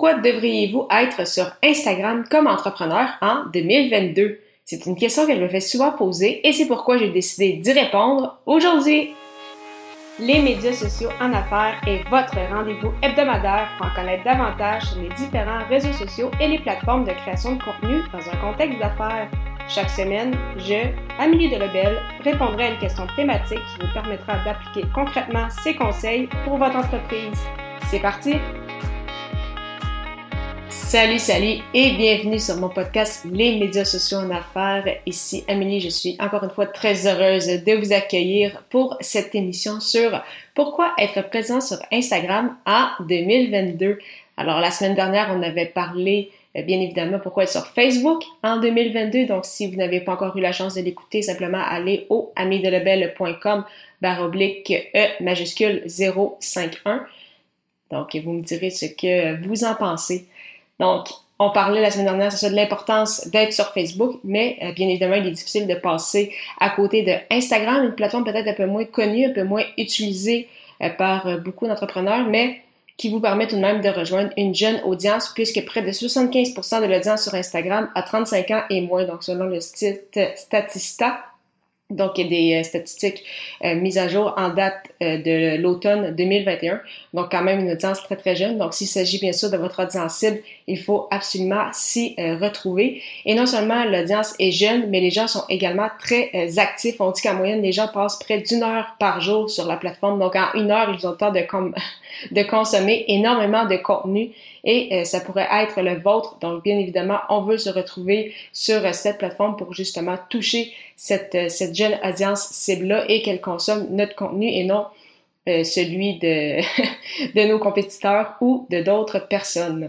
Pourquoi devriez-vous être sur Instagram comme entrepreneur en 2022? C'est une question qu'elle me fait souvent poser et c'est pourquoi j'ai décidé d'y répondre aujourd'hui. Les médias sociaux en affaires est votre rendez-vous hebdomadaire pour en connaître davantage sur les différents réseaux sociaux et les plateformes de création de contenu dans un contexte d'affaires. Chaque semaine, je, Amélie Delebel, répondrai à une question thématique qui vous permettra d'appliquer concrètement ces conseils pour votre entreprise. C'est parti! Salut, salut et bienvenue sur mon podcast Les médias sociaux en affaires. Ici Amélie, je suis encore une fois très heureuse de vous accueillir pour cette émission sur pourquoi être présent sur Instagram en 2022. Alors la semaine dernière, on avait parlé euh, bien évidemment pourquoi être sur Facebook en 2022. Donc si vous n'avez pas encore eu la chance de l'écouter, simplement allez au amidelebel.com barre oblique E majuscule 051. Donc vous me direz ce que vous en pensez. Donc, on parlait la semaine dernière, de l'importance d'être sur Facebook, mais euh, bien évidemment, il est difficile de passer à côté de Instagram, une plateforme peut-être un peu moins connue, un peu moins utilisée euh, par euh, beaucoup d'entrepreneurs, mais qui vous permet tout de même de rejoindre une jeune audience, puisque près de 75% de l'audience sur Instagram a 35 ans et moins, donc selon le site Statista. Donc, il y a des euh, statistiques euh, mises à jour en date euh, de l'automne 2021. Donc, quand même une audience très, très jeune. Donc, s'il s'agit bien sûr de votre audience cible, il faut absolument s'y retrouver. Et non seulement l'audience est jeune, mais les gens sont également très actifs. On dit qu'en moyenne, les gens passent près d'une heure par jour sur la plateforme. Donc, en une heure, ils ont le temps de, de consommer énormément de contenu et ça pourrait être le vôtre. Donc, bien évidemment, on veut se retrouver sur cette plateforme pour justement toucher cette, euh, cette jeune audience cible-là et qu'elle consomme notre contenu et non euh, celui de, de nos compétiteurs ou de d'autres personnes.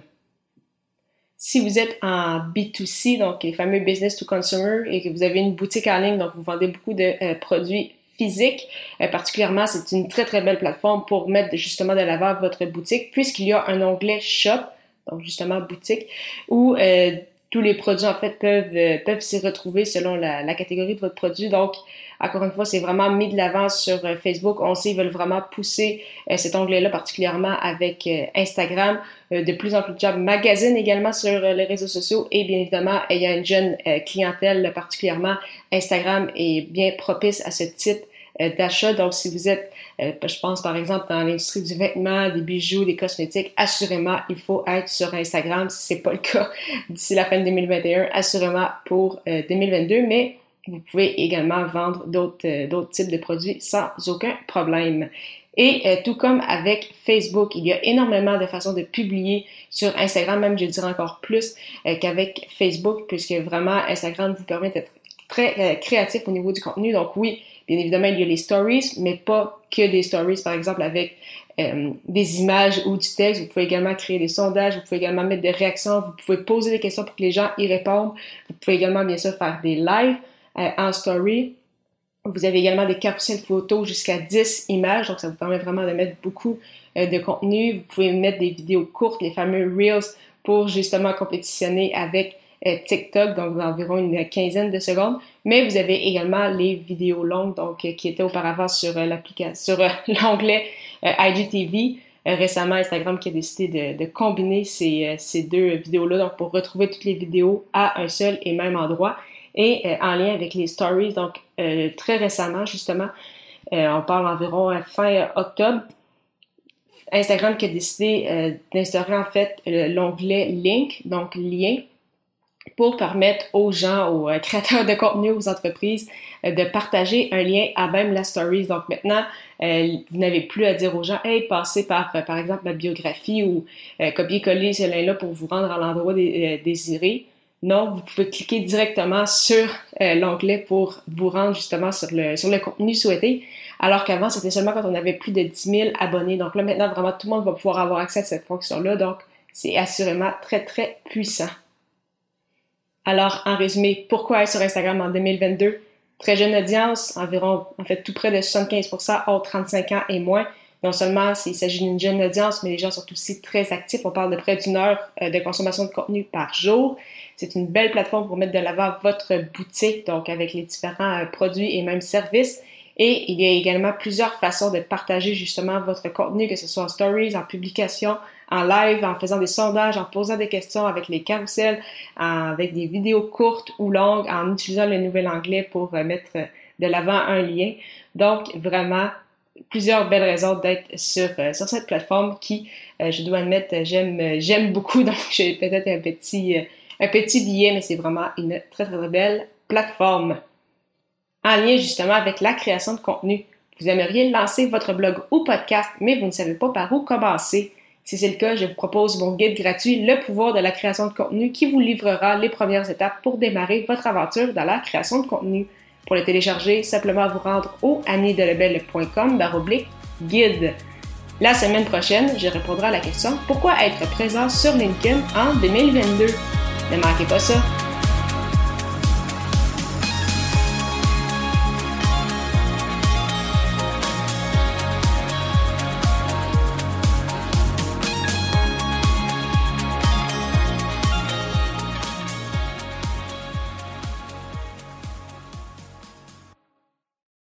Si vous êtes en B2C, donc les fameux business to consumer, et que vous avez une boutique en ligne, donc vous vendez beaucoup de euh, produits physiques, particulièrement, c'est une très très belle plateforme pour mettre justement de l'avant votre boutique, puisqu'il y a un onglet shop, donc justement boutique, où tous les produits en fait peuvent euh, peuvent s'y retrouver selon la, catégorie de votre produit. Donc, encore une fois, c'est vraiment mis de l'avant sur euh, Facebook. On sait ils veulent vraiment pousser euh, cet onglet-là particulièrement avec Instagram. de plus en plus de jobs magazine également sur les réseaux sociaux et bien évidemment, il y a une jeune clientèle particulièrement. Instagram est bien propice à ce type d'achat. Donc, si vous êtes je pense par exemple dans l'industrie du vêtement, des bijoux, des cosmétiques, assurément, il faut être sur Instagram si c'est pas le cas d'ici la fin de 2021, assurément pour 2022, euh, mais vous pouvez également vendre euh, d'autres types de produits sans aucun problème. Et tout comme avec Facebook, il y a énormément de façons de publier sur Instagram, même je dirais encore plus qu'avec Facebook, puisque vraiment Instagram vous permet d'être très créatif au niveau du contenu. Donc oui, Bien évidemment, il y a les stories, mais pas que des stories, par exemple, avec euh, des images ou du texte. Vous pouvez également créer des sondages, vous pouvez également mettre des réactions, vous pouvez poser des questions pour que les gens y répondent. Vous pouvez également, bien sûr, faire des lives euh, en story. Vous avez également des carousels photos jusqu'à 10 images, donc ça vous permet vraiment de mettre beaucoup euh, de contenu. Vous pouvez mettre des vidéos courtes, les fameux Reels, pour justement compétitionner avec TikTok, donc environ une quinzaine de secondes. Mais vous avez également les vidéos longues, donc euh, qui étaient auparavant sur euh, l'application, sur l'onglet IGTV. récemment, Instagram qui a décidé de, combiner ces, ces deux vidéos-là, donc pour retrouver toutes les vidéos à un seul et même endroit et en lien avec les stories. Donc, très récemment, justement, on parle environ fin octobre, Instagram qui a décidé d'instaurer en fait l'onglet Link, donc lien, pour permettre aux gens, aux euh, créateurs de contenu, aux entreprises, euh, de partager un lien à même la stories. Donc maintenant, euh, vous n'avez plus à dire aux gens, hey, passez par, par exemple, ma biographie ou copier-coller ce lien-là pour vous rendre à l'endroit désiré. Non, vous pouvez cliquer directement sur l'onglet pour vous rendre justement sur le, sur le contenu souhaité. Alors qu'avant, c'était seulement quand on avait plus de 10 000 abonnés. Donc là, maintenant, vraiment, tout le monde va pouvoir avoir accès à cette fonction-là. Donc, c'est assurément très, très puissant. Alors, en résumé, pourquoi être sur Instagram en 2022? Très jeune audience, environ, en fait, tout près de 75% hors 35 ans et moins. Non seulement il s'agit d'une jeune audience, mais les gens sont aussi très actifs. On parle de près d'une heure euh, de consommation de contenu par jour. C'est une belle plateforme pour mettre de l'avant votre boutique, donc avec les différents euh, produits et même services. Et il y a également plusieurs façons de partager justement votre contenu, que ce soit en stories, en publication, en live, en faisant des sondages, en posant des questions avec les carousels, avec des vidéos courtes ou longues, en utilisant le nouvel anglais pour euh, mettre de l'avant un lien. Donc, vraiment, plusieurs belles raisons d'être sur, euh, sur cette plateforme qui, euh, je dois admettre, j'aime, j'aime beaucoup. Donc, j'ai peut-être un petit, un petit billet, mais c'est vraiment une très, très belle plateforme. En lien justement avec la création de contenu. Vous aimeriez lancer votre blog ou podcast, mais vous ne savez pas par où commencer. Si c'est le cas, je vous propose mon guide gratuit Le pouvoir de la création de contenu qui vous livrera les premières étapes pour démarrer votre aventure dans la création de contenu. Pour le télécharger, simplement vous rendre au anniedelebel.com baroblique guide. La semaine prochaine, je répondrai à la question Pourquoi être présent sur LinkedIn en 2022 Ne manquez pas ça.